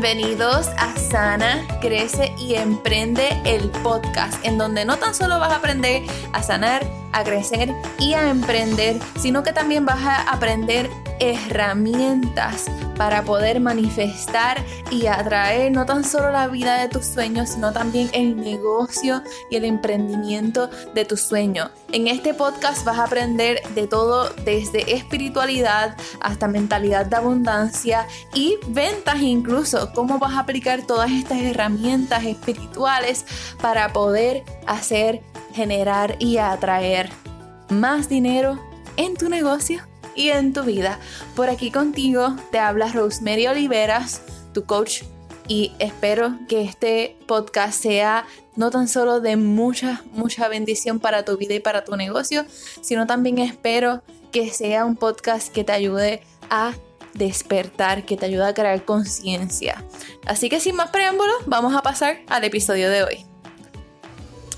Bienvenidos a Sana, Crece y Emprende el podcast, en donde no tan solo vas a aprender a sanar, a crecer y a emprender, sino que también vas a aprender herramientas para poder manifestar y atraer no tan solo la vida de tus sueños, sino también el negocio y el emprendimiento de tus sueños. En este podcast vas a aprender de todo desde espiritualidad hasta mentalidad de abundancia y ventas incluso, cómo vas a aplicar todas estas herramientas espirituales para poder hacer, generar y atraer más dinero en tu negocio y en tu vida. Por aquí contigo te habla Rosemary Oliveras, tu coach, y espero que este podcast sea no tan solo de mucha, mucha bendición para tu vida y para tu negocio, sino también espero que sea un podcast que te ayude a despertar, que te ayude a crear conciencia. Así que sin más preámbulos, vamos a pasar al episodio de hoy.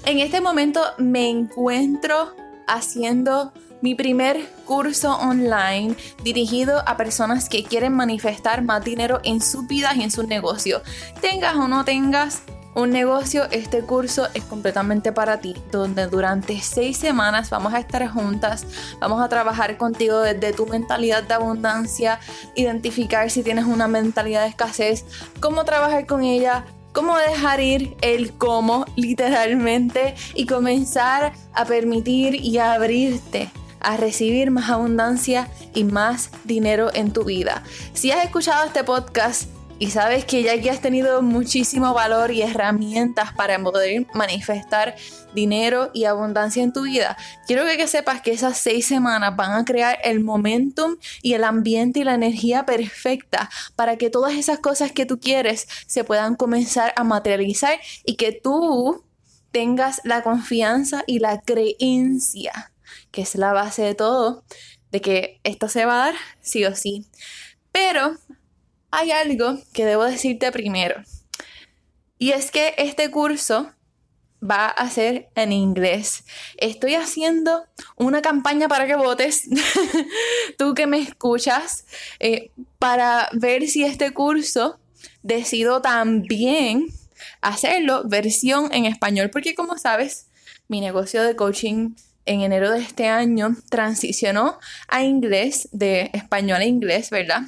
En este momento me encuentro haciendo mi primer curso online dirigido a personas que quieren manifestar más dinero en sus vidas y en sus negocios. Tengas o no tengas un negocio, este curso es completamente para ti, donde durante seis semanas vamos a estar juntas, vamos a trabajar contigo desde tu mentalidad de abundancia, identificar si tienes una mentalidad de escasez, cómo trabajar con ella, cómo dejar ir el cómo literalmente y comenzar a permitir y a abrirte a recibir más abundancia y más dinero en tu vida. Si has escuchado este podcast y sabes que ya aquí has tenido muchísimo valor y herramientas para poder manifestar dinero y abundancia en tu vida, quiero que, sepas que esas seis semanas van a crear el momentum y el ambiente y la energía perfecta para que todas esas cosas que tú quieres se puedan comenzar a materializar y que tú tengas la confianza y la creencia que es la base de todo, de que esto se va a dar sí o sí. Pero hay algo que debo decirte primero. Y es que este curso va a ser en inglés. Estoy haciendo una campaña para que votes, tú que me escuchas, eh, para ver si este curso decido también hacerlo versión en español, porque como sabes, mi negocio de coaching en enero de este año transicionó a inglés, de español a inglés, ¿verdad?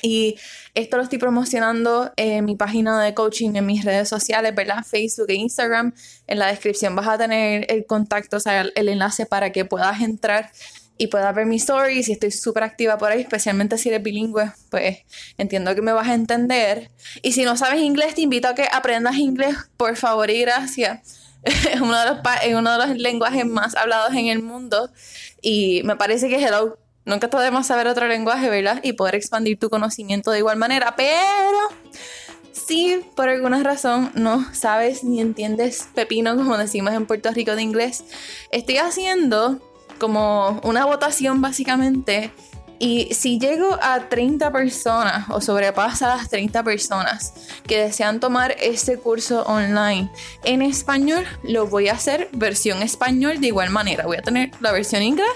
Y esto lo estoy promocionando en mi página de coaching, en mis redes sociales, ¿verdad? Facebook e Instagram. En la descripción vas a tener el contacto, o sea, el, enlace para que puedas entrar y puedas ver mis stories. Y estoy súper activa por ahí, especialmente si eres bilingüe, pues entiendo que me vas a entender. Y si no sabes inglés, te invito a que aprendas inglés, por favor y gracias uno, de los uno de los lenguajes más hablados en el mundo y me parece que hello, nunca podemos saber otro lenguaje, ¿verdad? Y poder expandir tu conocimiento de igual manera, pero si por alguna razón no sabes ni entiendes pepino, como decimos en Puerto Rico de inglés, estoy haciendo como una votación básicamente y si llego a 30 personas o sobrepasa las 30 personas que desean tomar este curso online en español, lo voy a hacer versión español de igual manera. Voy a tener la versión inglés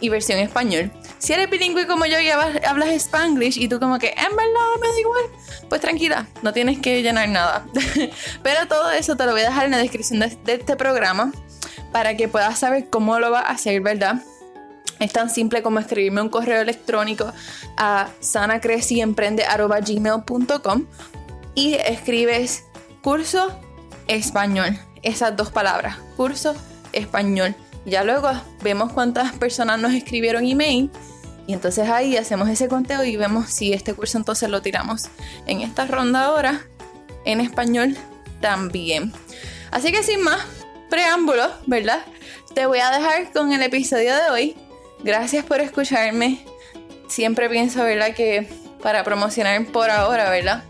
y versión español. Si eres bilingüe como yo y hablas spanglish y tú como que en verdad me da igual, pues tranquila, no tienes que llenar nada. Pero todo eso te lo voy a dejar en la descripción de, este programa para que puedas saber cómo lo vas a hacer, ¿verdad? Es tan simple como escribirme un correo electrónico a sanacreciemprende.gmail.com y escribes curso español. Esas dos palabras, curso español. Ya luego vemos cuántas personas nos escribieron email y entonces ahí hacemos ese conteo y vemos si este curso entonces lo tiramos en esta ronda ahora en español también. Así que sin más preámbulos, ¿verdad? Te voy a dejar con el episodio de hoy Gracias por escucharme. Siempre pienso, ¿verdad? Que para promocionar por ahora, ¿verdad?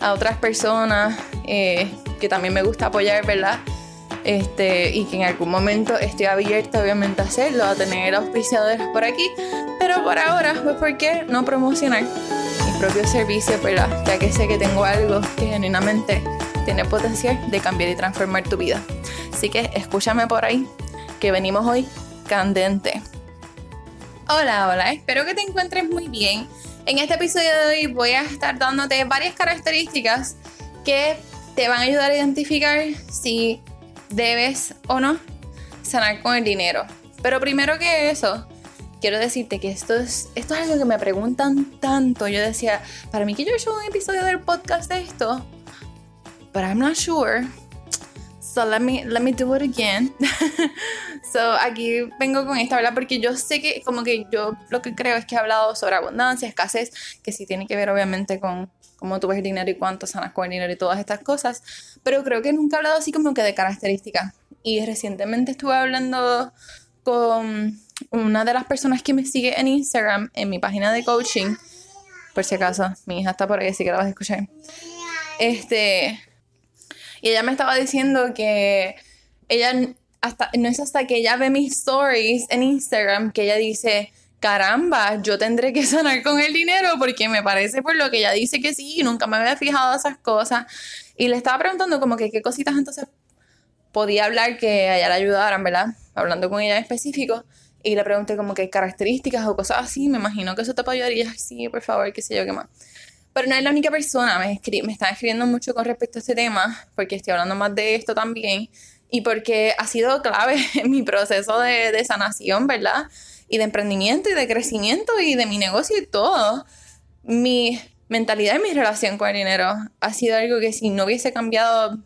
A otras personas eh, que también me gusta apoyar, ¿verdad? Este, y que en algún momento estoy abierta obviamente a hacerlo, a tener auspiciadores por aquí, pero por ahora, pues ¿por qué no promocionar mis propios servicios, ¿verdad? Ya que sé que tengo algo que genuinamente tiene potencial de cambiar y transformar tu vida. Así que escúchame por ahí, que venimos hoy candente. Hola, hola, espero que te encuentres muy bien. En este episodio de hoy voy a estar dándote varias características que te van a ayudar a identificar si debes o no sanar con el dinero. Pero primero que eso, quiero decirte que esto es, esto es algo que me preguntan tanto. Yo decía, para mí que yo he hecho un episodio del podcast de esto, but I'm not sure. So let me, let me do it again. so aquí vengo con esta, ¿verdad? Porque yo sé que como que yo lo que creo es que he hablado sobre abundancia, escasez, que sí tiene que ver obviamente con cómo tú ves el dinero y cuánto sanas con el dinero y todas estas cosas. Pero creo que nunca he hablado así como que de características. Y recientemente estuve hablando con una de las personas que me sigue en Instagram, en mi página de coaching. Por si acaso, mi hija está por ahí, así que la vas a escuchar. Este, y ella me estaba diciendo que ella hasta no es hasta que ella ve mis stories en Instagram que ella dice, caramba, yo tendré que sanar con el dinero porque me parece por lo que ella dice que sí, nunca me había fijado esas cosas. Y le estaba preguntando como que qué cositas entonces podía hablar que a ella le ayudaran, ¿verdad? Hablando con ella en específico. Y le pregunté como que características o cosas así, me imagino que eso te puede ayudar. Y ella, sí, por favor, qué sé yo, qué más. Pero no es la única persona, me, me están escribiendo mucho con respecto a este tema, porque estoy hablando más de esto también, y porque ha sido clave en mi proceso de, de sanación, ¿verdad? Y de emprendimiento y de crecimiento y de mi negocio y todo. Mi mentalidad y mi relación con el dinero ha sido algo que si no hubiese cambiado,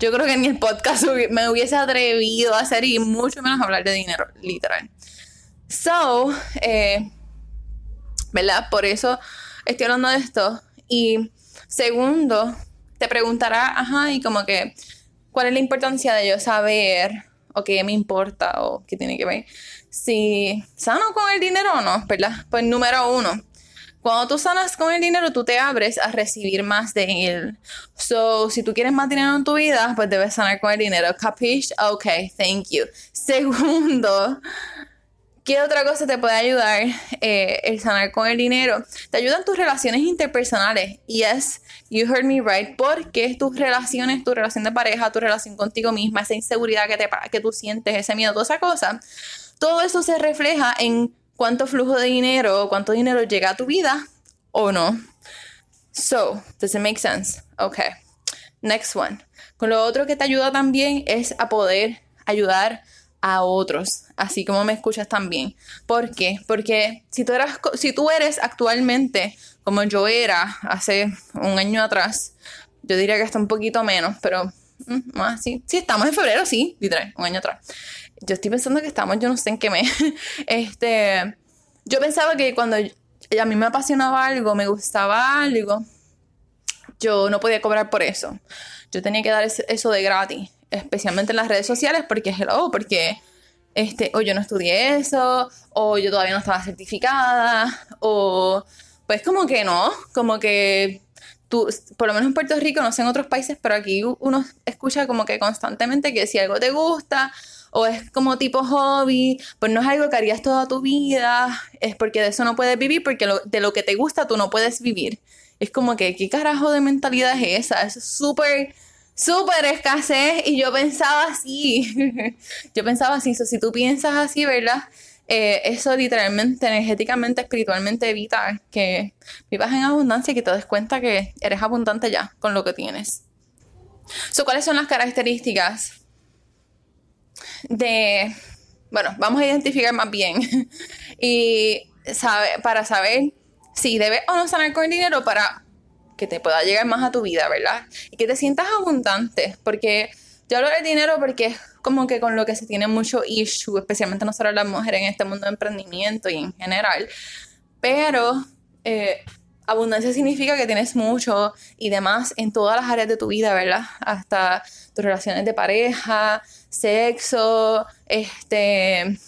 yo creo que ni el podcast me hubiese atrevido a hacer y mucho menos hablar de dinero, literal. So, eh, ¿verdad? Por eso estoy hablando de esto. Y segundo, te preguntará, ajá, y como que, ¿cuál es la importancia de yo saber o qué me importa o qué tiene que ver? Si sano con el dinero o no, ¿verdad? Pues número uno, cuando tú sanas con el dinero, tú te abres a recibir más de él. So, si tú quieres más dinero en tu vida, pues debes sanar con el dinero. Capish? Ok, thank you. Segundo, ¿Qué otra cosa te puede ayudar eh, el sanar con el dinero? Te ayudan tus relaciones interpersonales. Yes, you heard me right. Porque tus relaciones, tu relación de pareja, tu relación contigo misma, esa inseguridad que, te, que tú sientes, ese miedo, toda esa cosa, todo eso se refleja en cuánto flujo de dinero, cuánto dinero llega a tu vida o no. So, does it make sense? Okay. Next one. Con lo otro que te ayuda también es a poder ayudar otros, así como me escuchas también. ¿Por qué? Porque si tú, eras, si tú eres actualmente como yo era hace un año atrás, yo diría que está un poquito menos, pero mm, más. Sí, estamos en febrero, sí, literal, un año atrás. Yo estoy pensando que estamos, yo no sé en qué mes. este, yo pensaba que cuando a mí me apasionaba algo, me gustaba algo, yo no podía cobrar por eso. Yo tenía que dar eso de gratis especialmente en las redes sociales, porque hello, porque este, o yo no estudié eso, o yo todavía no estaba certificada, o pues como que no, como que tú, por lo menos en Puerto Rico, no sé en otros países, pero aquí uno escucha como que constantemente que si algo te gusta o es como tipo hobby, pues no es algo que harías toda tu vida, es porque de eso no puedes vivir, porque de lo que te gusta tú no puedes vivir. Es como que, ¿qué carajo de mentalidad es esa? Es súper súper escasez y yo pensaba así, yo pensaba así, si tú piensas así, ¿verdad? Eh, eso literalmente, energéticamente, espiritualmente evita que vivas en abundancia y que te des cuenta que eres abundante ya con lo que tienes. So, ¿Cuáles son las características de... Bueno, vamos a identificar más bien y para saber si debes o no sanar con dinero para que te pueda llegar más a tu vida, ¿verdad? Y que te sientas abundante, porque yo hablo del dinero porque es como que con lo que se tiene mucho issue, especialmente nosotros las mujeres en este mundo de emprendimiento y en general. Pero eh, abundancia significa que tienes mucho y demás en todas las áreas de tu vida, ¿verdad? Hasta tus relaciones de pareja, sexo, este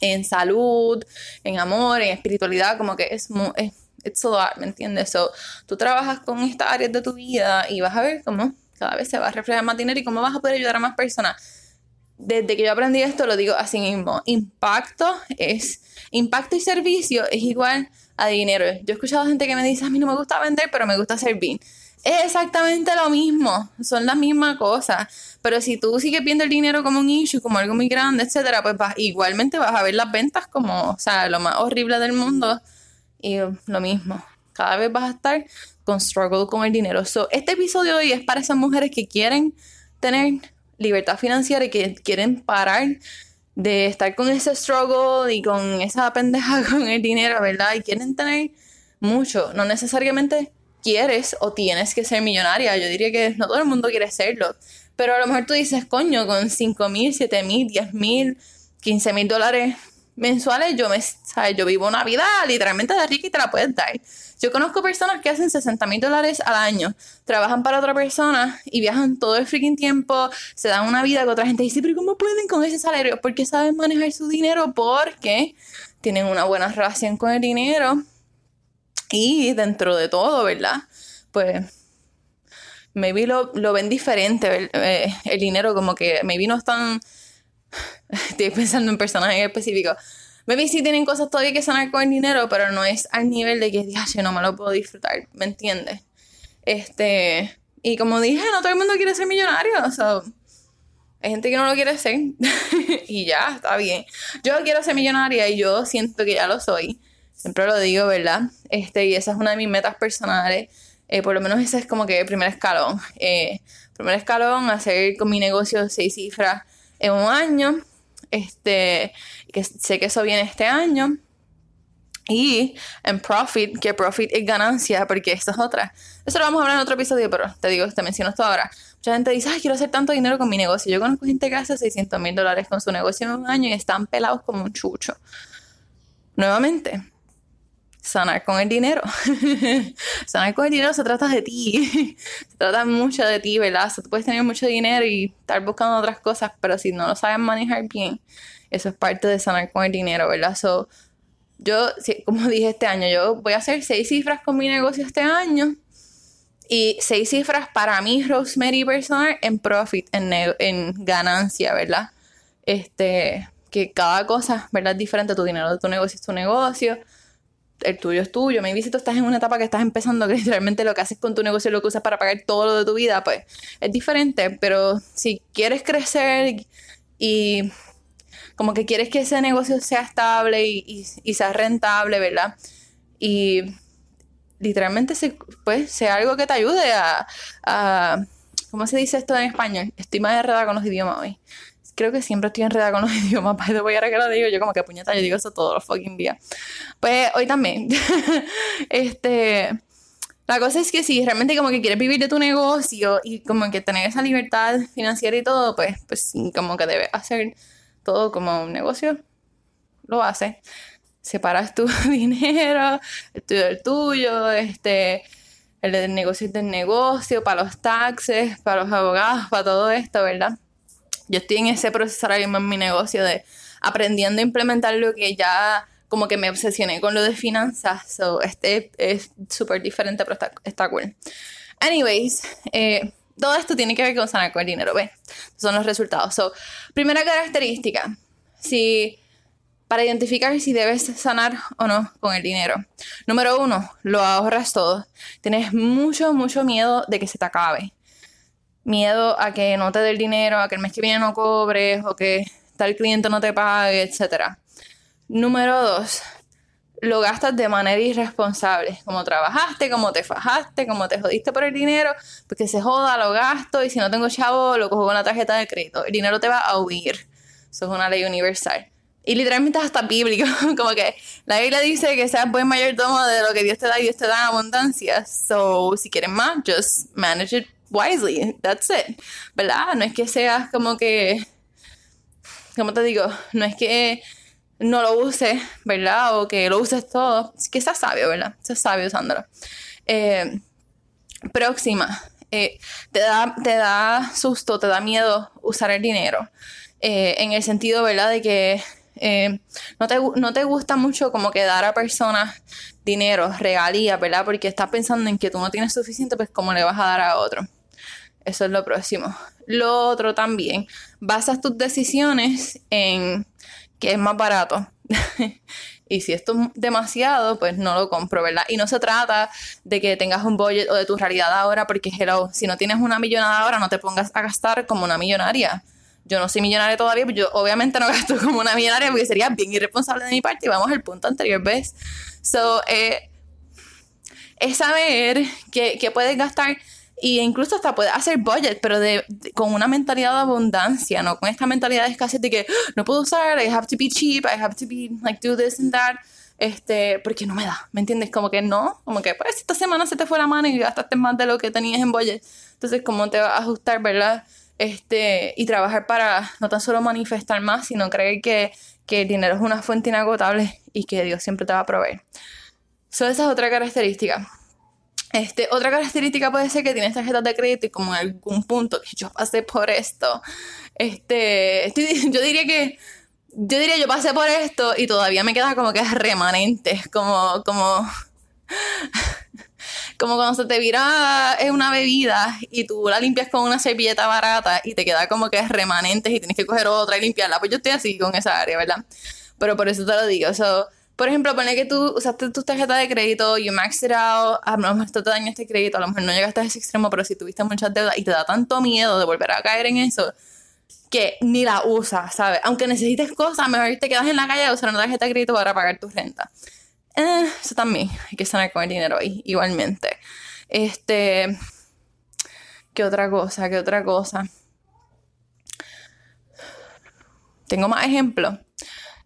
en salud, en amor, en espiritualidad, como que es, muy, it's a lot, ¿me entiendes? So, tú trabajas con estas áreas de tu vida y vas a ver cómo cada vez se va a reflejar más dinero y cómo vas a poder ayudar a más personas. Desde que yo aprendí esto, lo digo así mismo. Impacto es, impacto y servicio es igual a dinero. Yo he escuchado gente que me dice, a mí no me gusta vender, pero me gusta servir. Es exactamente lo mismo, son la misma cosa. Pero si tú sigues viendo el dinero como un issue, como algo muy grande, etcétera, pues igualmente vas a ver las ventas como, o sea, lo más horrible del mundo Y lo mismo, cada vez vas a estar con struggle con el dinero. So, este episodio hoy es para esas mujeres que quieren tener libertad financiera y que quieren parar de estar con ese struggle y con esa pendeja con el dinero, ¿verdad? Y quieren tener mucho, no necesariamente quieres o tienes que ser millonaria, yo diría que no todo el mundo quiere serlo, pero a lo mejor tú dices, coño, con 5 mil, 7 mil, 10 mil, 15 mil dólares mensuales, yo, me, ¿sabes? yo vivo una vida literalmente de rica y te la puedes dar. Yo conozco personas que hacen 60 mil dólares al año, trabajan para otra persona y viajan todo el freaking tiempo, se dan una vida que otra gente dice, pero ¿cómo pueden con ese salario? Porque saben manejar su dinero, porque tienen una buena relación con el dinero y dentro de todo, ¿verdad? Pues maybe lo, lo ven diferente, eh, el, dinero como que maybe no están, estoy pensando en personajes específicos, maybe sí tienen cosas todavía que sanar con el dinero, pero no es al nivel de que, yo no me lo puedo disfrutar, ¿me entiendes? Este, y como dije, no todo el mundo quiere ser millonario, o sea, hay gente que no lo quiere ser y ya, está bien. Yo quiero ser millonaria y yo siento que ya lo soy. Siempre lo digo, ¿verdad? Este, y esa es una de mis metas personales. Eh, por lo menos ese es como que el primer escalón. Eh, primer escalón, hacer con mi negocio seis cifras en un año. Este, que sé que eso viene este año. Y en profit, que profit es ganancia, porque esta es otra. Eso lo vamos a hablar en otro episodio, pero te digo, te menciono esto ahora. Mucha gente dice, ay, quiero hacer tanto dinero con mi negocio. Yo conozco gente que hace 600 mil dólares con su negocio en un año y están pelados como un chucho. Nuevamente, sanar con el dinero. sanar con el dinero se trata de ti. se trata mucho de ti, ¿verdad? tú puedes tener mucho dinero y estar buscando otras cosas, pero si no lo sabes manejar bien, eso es parte de sanar con el dinero, ¿verdad? So, yo, como dije este año, yo voy a hacer seis cifras con mi negocio este año. Y seis cifras para mí, Rosemary personal, en profit, en, en ganancia, ¿verdad? Este, que cada cosa, ¿verdad? Es diferente. Tu dinero de tu negocio es tu negocio el tuyo es tuyo. Maybe si tú estás en una etapa que estás empezando, que literalmente lo que haces con tu negocio es lo que usas para pagar todo lo de tu vida, pues es diferente. Pero si quieres crecer y como que quieres que ese negocio sea estable y, sea rentable, ¿verdad? Y literalmente pues, sea algo que te ayude a, a, ¿Cómo se dice esto en español? Estoy más enredada con los idiomas hoy creo que siempre estoy enredada con los idiomas, para voy ahora que lo digo, yo como que puñeta, yo digo eso todos los fucking días. Pues hoy también. este, la cosa es que si realmente como que quieres vivir de tu negocio y como que tener esa libertad financiera y todo, pues, pues como que debes hacer todo como un negocio, lo haces. Separas tu dinero, el tuyo del tuyo, este, el del negocio del negocio, para los taxes, para los abogados, para todo esto, ¿verdad? Yo estoy en ese proceso ahora mismo en mi negocio de aprendiendo a implementar lo que ya como que me obsesioné con lo de finanzas. So, este es súper diferente, pero está, cool. Anyways, eh, todo esto tiene que ver con sanar con el dinero, ¿ves? Son los resultados. So, primera característica, si para identificar si debes sanar o no con el dinero. Número uno, lo ahorras todo. Tienes mucho, mucho miedo de que se te acabe miedo a que no te dé el dinero, a que el mes que viene no cobres o que tal cliente no te pague, etc. Número dos, lo gastas de manera irresponsable. Como trabajaste, como te fajaste, como te jodiste por el dinero, porque se joda, lo gasto y si no tengo chavo, lo cojo con la tarjeta de crédito. El dinero te va a huir. Eso es una ley universal. Y literalmente es hasta bíblico, como que la Biblia dice que seas buen mayordomo de lo que Dios te da y Dios te da en abundancia. So, si quieres más, just manage it wisely, that's it, ¿verdad? No es que seas como que, ¿cómo te digo? No es que no lo uses, ¿verdad? O que lo uses todo, es que seas sabio, ¿verdad? Seas sabio usándolo. Eh, próxima, eh, te, da, te da susto, te da miedo usar el dinero. Eh, en el sentido, ¿verdad? De que no, te, no te gusta mucho como que dar a personas dinero, regalías, ¿verdad? Porque estás pensando en que tú no tienes suficiente, pues ¿cómo le vas a dar a otro? Eso es lo próximo. Lo otro también, basas tus decisiones en que es más barato. y si esto es demasiado, pues no lo compro, ¿verdad? Y no se trata de que tengas un budget o de tu realidad ahora, porque hello, si no tienes una millonada ahora, no te pongas a gastar como una millonaria. yo no soy millonaria todavía, pues yo obviamente no gasto como una millonaria porque sería bien irresponsable de mi parte y vamos al punto anterior, ¿ves? So, eh, es saber que, que puedes gastar y incluso hasta puedes hacer budget, pero de, con una mentalidad de abundancia, no con esta mentalidad de escasez de que ah, no puedo usar, I have to be cheap, I have to be like do this and that. Este, porque no me da, ¿me entiendes? Como que no, como que pues esta semana se te fue la mano y gastaste más de lo que tenías en budget. Entonces, ¿cómo te vas a ajustar, verdad? Este, y trabajar para no tan solo manifestar más, sino creer que, que el dinero es una fuente inagotable y que Dios siempre te va a proveer. So, esa es otra característica. Este, otra característica puede ser que tienes tarjetas de crédito y como en algún punto yo pasé por esto. Este, yo diría que yo diría yo pasé por esto y todavía me queda como que remanente, como como como cuando se te vira una bebida y tú la limpias con una servilleta barata y te queda como que remanentes y tienes que coger otra y limpiarla. Pues yo estoy así con esa área, ¿verdad? Pero por eso te lo digo. Por ejemplo, pone que tú usaste tu tarjeta de crédito, you maxed it out, a lo mejor esto te dañó este crédito, a lo mejor no llegaste a ese extremo, pero si tuviste muchas deudas y te da tanto miedo de volver a caer en eso, que ni la usas, ¿sabes? Aunque necesites cosas, mejor te quedas en la calle a usar una tarjeta de crédito para pagar tu renta. Eh, eso también, hay que sanar con el dinero ahí, igualmente. Este. ¿Qué otra cosa? ¿Qué otra cosa? Tengo más ejemplos.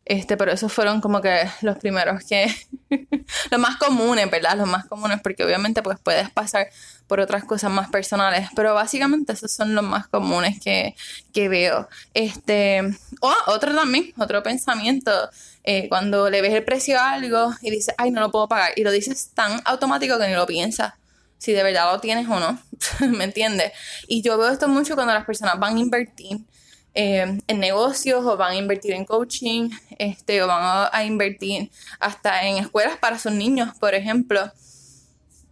Este, pero esos fueron como que los primeros que, los más comunes, ¿verdad? Los más comunes, porque obviamente pues puedes pasar por otras cosas más personales, pero básicamente esos son los más comunes que, que veo. Este, o otro también, otro pensamiento, eh, cuando le ves el precio a algo y dices, ay, no lo puedo pagar, y lo dices tan automático que ni lo piensas si de verdad lo tienes o no, ¿me entiendes? Y yo veo esto mucho cuando las personas van a invertir eh, en negocios o van a invertir en coaching, este, o van a, invertir hasta en escuelas para sus niños, por ejemplo,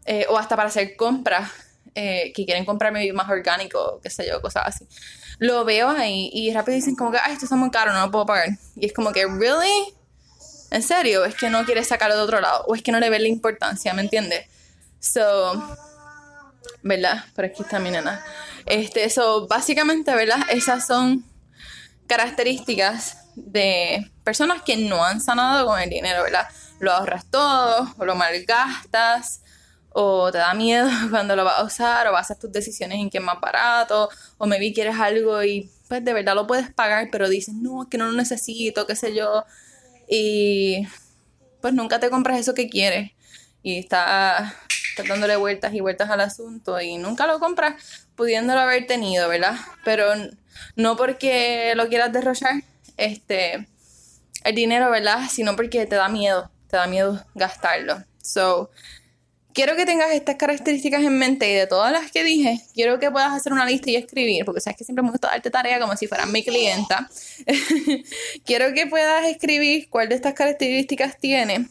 eh, o hasta para hacer compras eh, que quieren comprar más orgánico, qué sé yo, cosas así. Lo veo ahí y rápido dicen como que, ay, esto está muy caro, no lo puedo pagar. Y es como que, ¿really? ¿En serio? ¿Es que no quieres sacarlo de otro lado? ¿O es que no le ves la importancia? ¿Me entiendes? So, ¿verdad? Por aquí está mi nena. Este, so, básicamente, ¿verdad? Esas son características de personas que no han sanado con el dinero, ¿verdad? Lo ahorras todo, o lo malgastas, o te da miedo cuando lo vas a usar, o vas hacer tus decisiones en qué es más barato, o maybe quieres algo y pues de verdad lo puedes pagar, pero dices, no, es que no lo necesito, qué sé yo, y pues nunca te compras eso que quieres, y estás dándole vueltas y vueltas al asunto, y nunca lo compras pudiéndolo haber tenido, ¿verdad? Pero no porque lo quieras derrochar, este, el dinero, ¿verdad? Sino porque te da miedo, te da miedo gastarlo. So, quiero que tengas estas características en mente y de todas las que dije, quiero que puedas hacer una lista y escribir, porque sabes que siempre me gusta darte tarea como si fueras mi clienta. quiero que puedas escribir cuál de estas características tienes,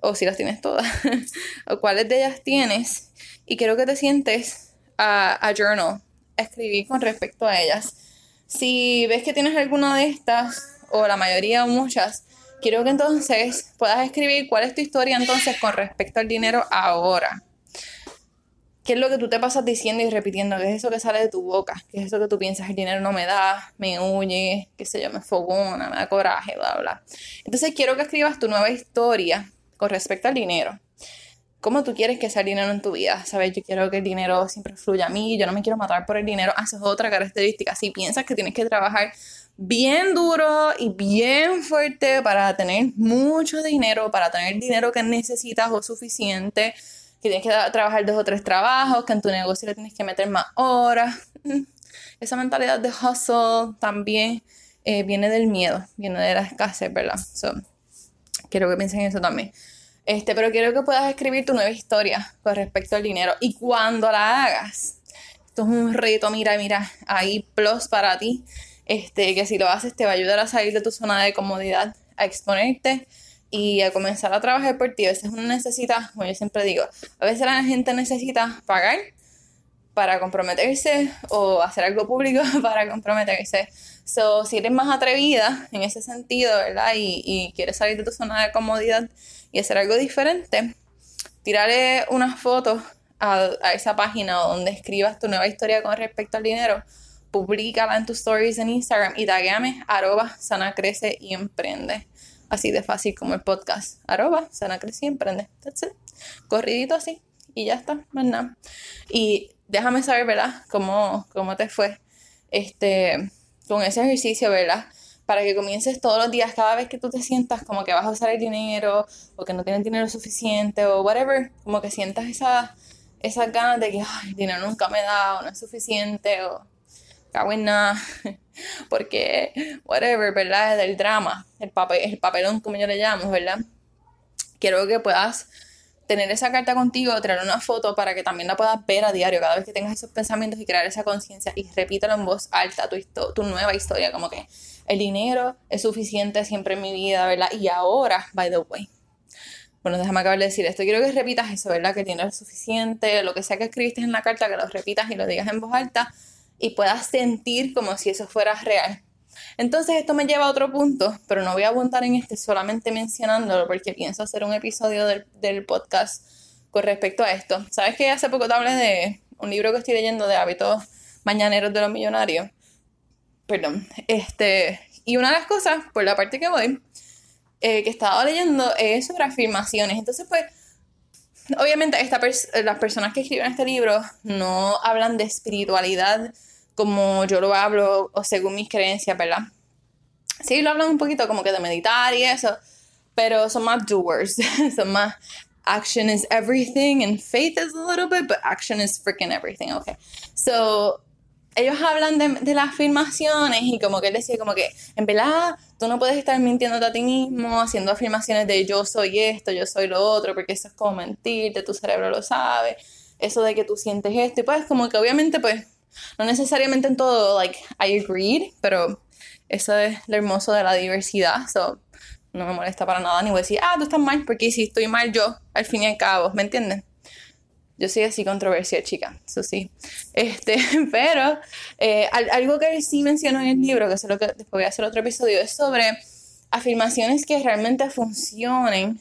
o si las tienes todas, o cuáles de ellas tienes, y quiero que te sientes a, a journal, a escribir con respecto a ellas. Si ves que tienes alguna de estas, o la mayoría o muchas, quiero que entonces puedas escribir cuál es tu historia entonces con respecto al dinero ahora. ¿Qué es lo que tú te pasas diciendo y repitiendo? ¿Qué es eso que sale de tu boca? ¿Qué es eso que tú piensas? El dinero no me da, me huye, qué sé yo, me fogona, me da coraje, bla, bla. Entonces quiero que escribas tu nueva historia con respecto al dinero cómo tú quieres que sea el dinero en tu vida. ¿Sabes? Yo quiero que el dinero siempre fluya a mí, yo no me quiero matar por el dinero. Ah, esa es otra característica. Si piensas que tienes que trabajar bien duro y bien fuerte para tener mucho dinero, para tener dinero que necesitas o suficiente, que tienes que trabajar dos o tres trabajos, que en tu negocio le tienes que meter más horas. Mm, esa mentalidad de hustle también eh, viene del miedo, viene de la escasez, ¿verdad? So, quiero que piensen en eso también. Este, pero quiero que puedas escribir tu nueva historia con respecto al dinero. Y cuando la hagas, esto es un reto, mira, mira, ahí plus para ti. Este, que si lo haces te va a ayudar a salir de tu zona de comodidad, a exponerte y a comenzar a trabajar por ti. A veces uno necesita, como yo siempre digo, a veces la gente necesita pagar para comprometerse o hacer algo público para comprometerse. So, si eres más atrevida en ese sentido, ¿verdad? Y, quieres salir de tu zona de comodidad, y hacer algo diferente, tirarle unas fotos a, esa página donde escribas tu nueva historia con respecto al dinero, Publícala en tus stories en Instagram y tagueame arroba sana crece y emprende. Así de fácil como el podcast. Arroba sana crece y emprende. That's it. Corridito así. Y ya está, más nada. Y déjame saber, ¿verdad? Cómo, cómo te fue este, con ese ejercicio, ¿verdad? Para que comiences todos los días, cada vez que tú te sientas como que vas a usar el dinero o que no tienes dinero suficiente o whatever, como que sientas esa, esa ganas de que Ay, el dinero nunca me da o no es suficiente o cago en nada, porque whatever, ¿verdad? Del drama, el, papel, el papelón como yo le llamo, ¿verdad? Quiero que puedas tener esa carta contigo, traer una foto para que también la puedas ver a diario cada vez que tengas esos pensamientos y crear esa conciencia y repítelo en voz alta, tu, tu nueva historia, como que el dinero es suficiente siempre en mi vida, ¿verdad? Y ahora, by the way. Bueno, déjame acabar de decir esto. Quiero que repitas eso, ¿verdad? Que el dinero es suficiente, lo que sea que escribiste en la carta, que lo repitas y lo digas en voz alta y puedas sentir como si eso fuera real. Entonces esto me lleva a otro punto, pero no voy a abundar en este solamente mencionándolo porque pienso hacer un episodio del, podcast con respecto a esto. ¿Sabes que hace poco te hablé de un libro que estoy leyendo de hábitos mañaneros de los millonarios? Perdón. Este, y una de las cosas, por la parte que voy, eh, que estaba leyendo es sobre afirmaciones. Entonces, pues, obviamente esta las personas que escriben este libro no hablan de espiritualidad como yo lo hablo o según mis creencias, ¿verdad? Sí, lo hablan un poquito como que de meditar y eso, pero son más doers, son más action is everything and faith is a little bit, but action is freaking everything, okay. So, ellos hablan de, de, las afirmaciones y como que él decía como que, en verdad, tú no puedes estar mintiéndote a ti mismo, haciendo afirmaciones de yo soy esto, yo soy lo otro, porque eso es como mentirte, tu cerebro lo sabe, eso de que tú sientes esto, y pues como que obviamente pues no necesariamente en todo, like, I agreed, pero eso es lo hermoso de la diversidad, so no me molesta para nada, ni voy a decir, ah, tú estás mal, porque si estoy mal yo, al fin y al cabo, ¿me entienden? Yo soy así controversia, chica, eso sí. Este, pero eh, algo que sí menciono en el libro, que es lo que después voy a hacer otro episodio, es sobre afirmaciones que realmente funcionen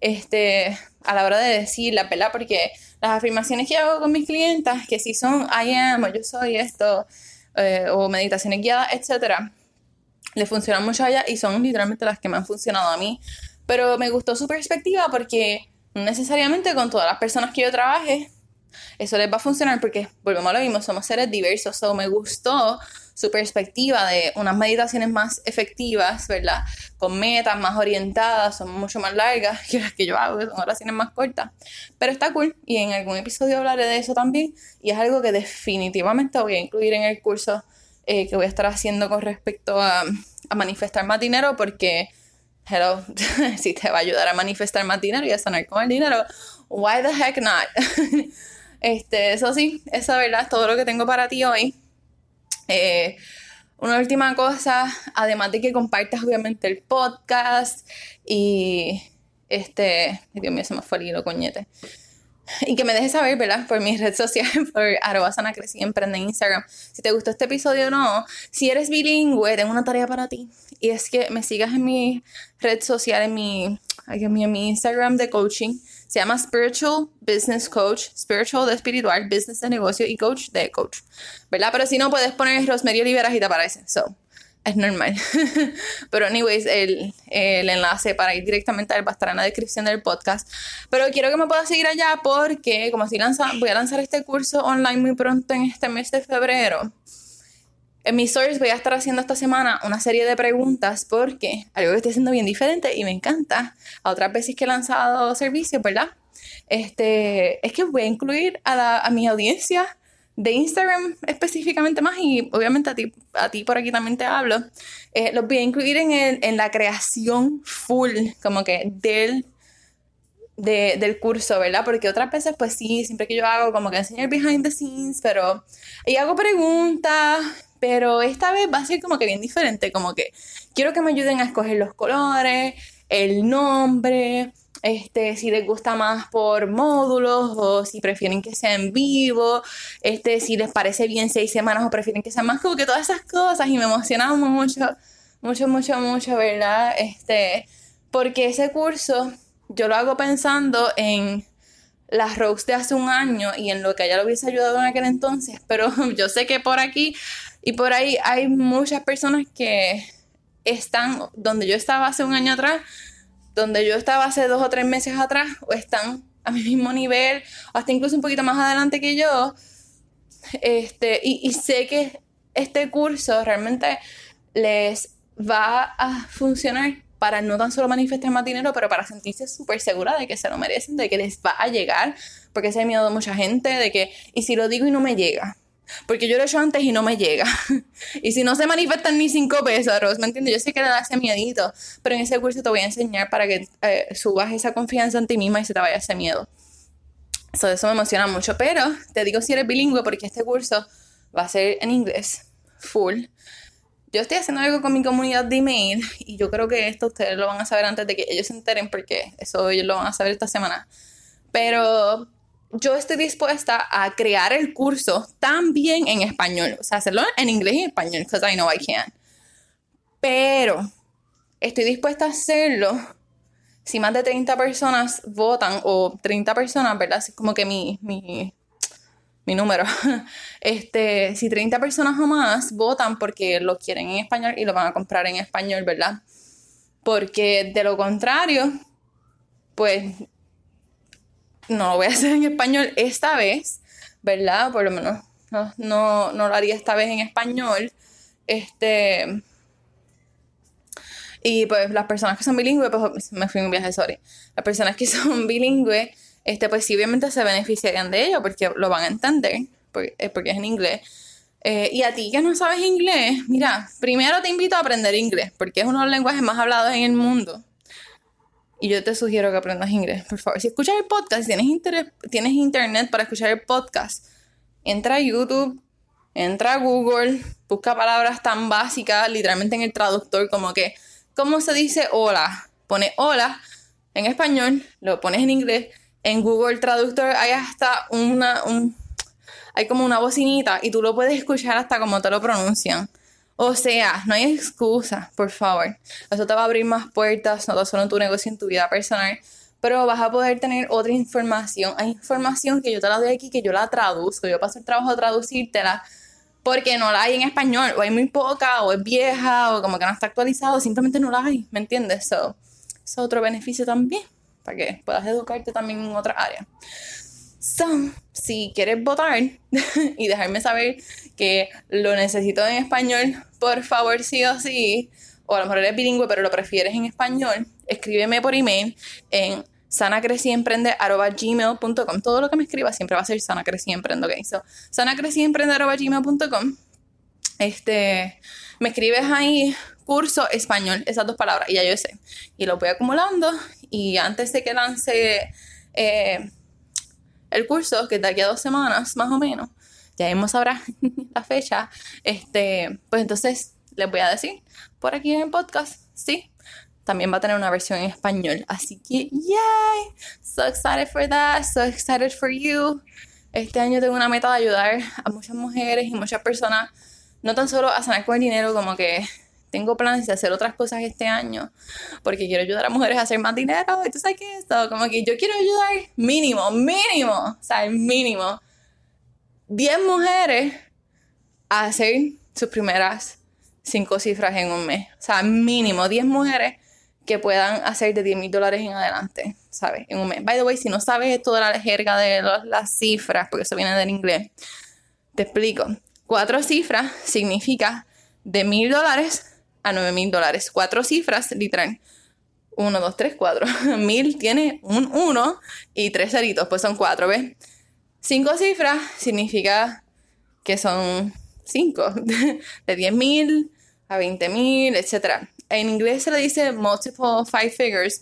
este, a la hora de decir la ¿verdad? Porque las afirmaciones que hago con mis clientas, que si son I am o yo soy esto, eh, o meditaciones guiadas, etcétera, le funcionan mucho a ella y son literalmente las que me han funcionado a mí. Pero me gustó su perspectiva porque necesariamente con todas las personas que yo trabaje eso les va a funcionar porque, volvemos a lo mismo, somos seres diversos. So, me gustó su perspectiva de unas meditaciones más efectivas, ¿verdad? Con metas más orientadas, son mucho más largas que las que yo hago, que son oraciones más cortas. Pero está cool y en algún episodio hablaré de eso también. Y es algo que definitivamente voy a incluir en el curso eh, que voy a estar haciendo con respecto a, a manifestar más dinero porque hello, si te va a ayudar a manifestar más dinero y a sanar con el dinero, why the heck not? Este, eso sí, esa verdad es todo lo que tengo para ti hoy. Eh, una última cosa, además de que compartas obviamente el podcast y este, Dios mío, se me fue el hilo, coñete. Y que me dejes saber, ¿verdad? Por mis redes sociales, por arroba sana emprende en Instagram. Si te gustó este episodio o no. Si eres bilingüe, tengo una tarea para ti. Y es que me sigas en mi red social, en mi, en mi Instagram de coaching se llama Spiritual Business Coach, Spiritual de espiritual, Business de negocio y Coach de coach. ¿Verdad? Pero si no, puedes poner Rosmerio Oliveras y te aparece. So, es normal. Pero, anyways, el, el, enlace para ir directamente a él va a estar en la descripción del podcast. Pero quiero que me puedas seguir allá porque, como si lanza, voy a lanzar este curso online muy pronto en este mes de febrero. En mis stories voy a estar haciendo esta semana una serie de preguntas porque algo que estoy haciendo bien diferente y me encanta a otras veces que he lanzado servicios, ¿verdad? Este, es que voy a incluir a, mi audiencia de Instagram específicamente más y obviamente a ti, a ti por aquí también te hablo, eh, los voy a incluir en, en la creación full, como que del del curso, ¿verdad? Porque otras veces, pues sí, siempre que yo hago como que enseñar behind the scenes, pero y hago preguntas, pero esta vez va a ser como que bien diferente, como que quiero que me ayuden a escoger los colores, el nombre, este, si les gusta más por módulos o si prefieren que sea en vivo, este, si les parece bien seis semanas o prefieren que sea más como que todas esas cosas y me emocionamos mucho, mucho, mucho, mucho, ¿verdad? Este, porque ese curso yo lo hago pensando en las Rose de hace un año y en lo que ella lo hubiese ayudado en aquel entonces, pero yo sé que por aquí y por ahí hay muchas personas que están donde yo estaba hace un año atrás, donde yo estaba hace dos o tres meses atrás, o están a mi mismo nivel, o hasta incluso un poquito más adelante que yo. Este, y, sé que este curso realmente les va a funcionar para no tan solo manifestar más dinero, pero para sentirse súper segura de que se lo merecen, de que les va a llegar, porque ese es miedo de mucha gente, de que, y si lo digo y no me llega, porque yo lo he hecho antes y no me llega. y si no se manifiestan ni cinco pesos, ¿me entiendes? Yo sé que le da ese miedito, pero en ese curso te voy a enseñar para que eh, subas esa confianza en ti misma y se te vaya ese miedo. So, eso me emociona mucho, pero te digo si eres bilingüe porque este curso va a ser en inglés, full. Yo estoy haciendo algo con mi comunidad de email y yo creo que esto ustedes lo van a saber antes de que ellos se enteren porque eso ellos lo van a saber esta semana. Pero yo estoy dispuesta a crear el curso también en español, o sea, hacerlo en inglés y en español, because I know I can. Pero estoy dispuesta a hacerlo si más de 30 personas votan, o 30 personas, ¿verdad? Es como que mi, mi mi número. Este, si 30 personas o más votan porque lo quieren en español y lo van a comprar en español, ¿verdad? Porque de lo contrario, pues no lo voy a hacer en español esta vez, ¿verdad? Por lo menos no, no, no lo haría esta vez en español. Este. Y pues las personas que son bilingües, pues me fui en un viaje, sorry. Las personas que son bilingües este, pues sí, obviamente se beneficiarían de ello porque lo van a entender, porque, eh, es en inglés. Eh, y a ti que no sabes inglés, mira, primero te invito a aprender inglés, porque es uno de los lenguajes más hablados en el mundo. Y yo te sugiero que aprendas inglés, por favor. Si escuchas el podcast, si tienes, interés, tienes internet para escuchar el podcast, entra a YouTube, entra a Google, busca palabras tan básicas, literalmente en el traductor, como que, ¿cómo se dice hola? Pone hola en español, lo pones en inglés en Google Traductor hay hasta una, hay como una bocinita y tú lo puedes escuchar hasta como te lo pronuncian. O sea, no hay excusa, por favor. Eso te va a abrir más puertas, no solo en tu negocio, en tu vida personal, pero vas a poder tener otra información. Hay información que yo te la doy aquí, que yo la traduzco, yo paso el trabajo de traducírtela, porque no la hay en español, o hay muy poca, o es vieja, o como que no está actualizado, simplemente no la hay, ¿me entiendes? So, es otro beneficio también para que puedas educarte también en otra área. So, si quieres votar y dejarme saber que lo necesito en español, por favor, sí o sí, o a lo mejor eres bilingüe, pero lo prefieres en español, escríbeme por email en sanacreciemprende.gmail.com. Todo lo que me escribas siempre va a ser sanacreciemprende, ok. So, sanacreciemprende.gmail.com. Este, me escribes ahí curso español, esas dos palabras, y ya yo sé. Y lo voy acumulando y antes de que lance eh, el curso, que de aquí a dos semanas más o menos, ya hemos sabrá la fecha, este, pues entonces les voy a decir por aquí en el podcast, sí, también va a tener una versión en español. Así que, yay! So excited for that, so excited for you. Este año tengo una meta de ayudar a muchas mujeres y muchas personas, no tan solo a sanar con el dinero, como que tengo planes de hacer otras cosas este año porque quiero ayudar a mujeres a hacer más dinero. Y tú sabes que esto, como que yo quiero ayudar mínimo, mínimo, o sea, mínimo 10 mujeres a hacer sus primeras 5 cifras en un mes. O sea, mínimo 10 mujeres que puedan hacer de 10 mil dólares en adelante, ¿sabes? En un mes. By the way, si no sabes esto de la jerga de las cifras, porque eso viene del inglés, te explico. Cuatro cifras significa de mil dólares a 9 mil dólares. Cuatro cifras, literal. 1, 2, 3, 4. Mil tiene un 1 y tres ceritos, pues son 4, ¿ves? Cinco cifras significa que son 5. De 10 mil a 20 mil, etc. En inglés se le dice multiple five figures,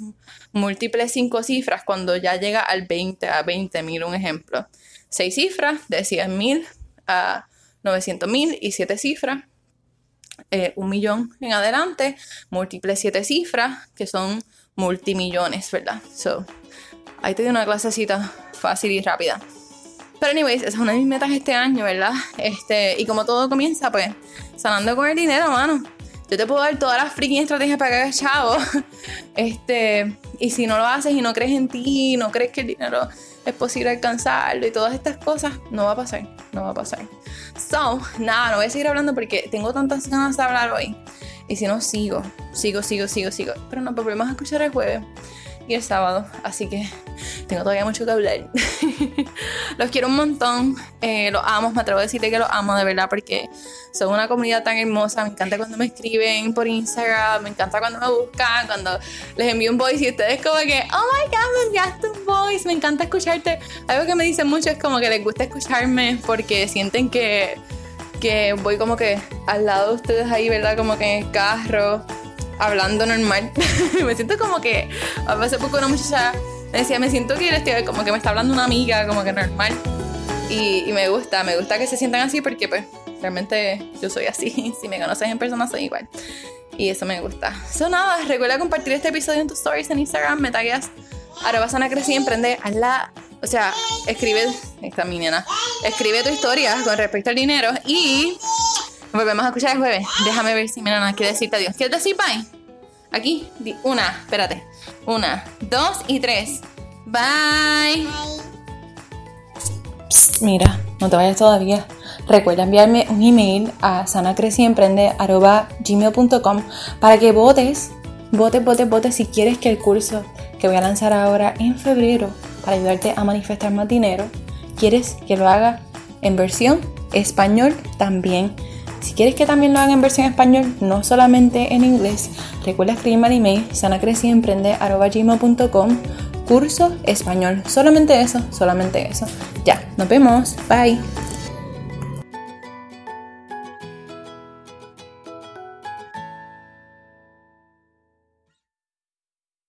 múltiples cinco cifras, cuando ya llega al 20 a 20 mil, un ejemplo. Seis cifras, de 100 mil a 900 mil y siete cifras eh, un millón en adelante, múltiples siete cifras, que son multimillones, ¿verdad? So, ahí te doy una clasecita fácil y rápida. Pero anyways, esa es una de mis metas este año, ¿verdad? Este, y como todo comienza, pues, sanando con el dinero, mano. Yo te puedo dar todas las freaking estrategias para que hagas chavo. Este, y si no lo haces y no crees en ti, no crees que el dinero es posible alcanzarlo y todas estas cosas, no va a pasar, no va a pasar. So, nada, no voy a seguir hablando porque tengo tantas ganas de hablar hoy. Y si no, sigo, sigo, sigo, sigo, sigo. Pero no volvemos a escuchar el jueves y el sábado. Así que tengo todavía mucho que hablar. los quiero un montón. Eh, los amo. Me atrevo a decirte que los amo de verdad porque son una comunidad tan hermosa. Me encanta cuando me escriben por Instagram. Me encanta cuando me buscan. Cuando les envío un voice y ustedes como que, oh my god, me enviaste un voice. Me encanta escucharte. Algo que me dicen mucho es como que les gusta escucharme porque sienten que que voy como que al lado de ustedes ahí, ¿verdad? Como que en el carro, hablando normal. me siento como que, hace poco una muchacha me decía, me siento que estoy, como que me está hablando una amiga, como que normal. Y, y, me gusta, me gusta que se sientan así porque pues realmente yo soy así. si me conoces en persona soy igual. Y eso me gusta. So nada, recuerda compartir este episodio en tus stories en Instagram, me tagueas Ahora vas a crecer y emprender. la o sea, escribe, esta mi nena, escribe tu historia con respecto al dinero y volvemos a escuchar el jueves. Déjame ver si mi nena quiere decirte adiós. ¿Quieres decir bye? Aquí, una, espérate. Una, dos y tres. Bye. mira, no te vayas todavía. Recuerda enviarme un email a sanacreciemprende.gmail.com para que votes, votes, votes, votes si quieres que el curso que voy a lanzar ahora en febrero para ayudarte a manifestar más dinero, quieres que lo haga en versión español también. Si quieres que también lo haga en versión español, no solamente en inglés, recuerda escribirme al email sanacreciemprende.com curso español. Solamente eso, solamente eso. Ya, nos vemos. Bye.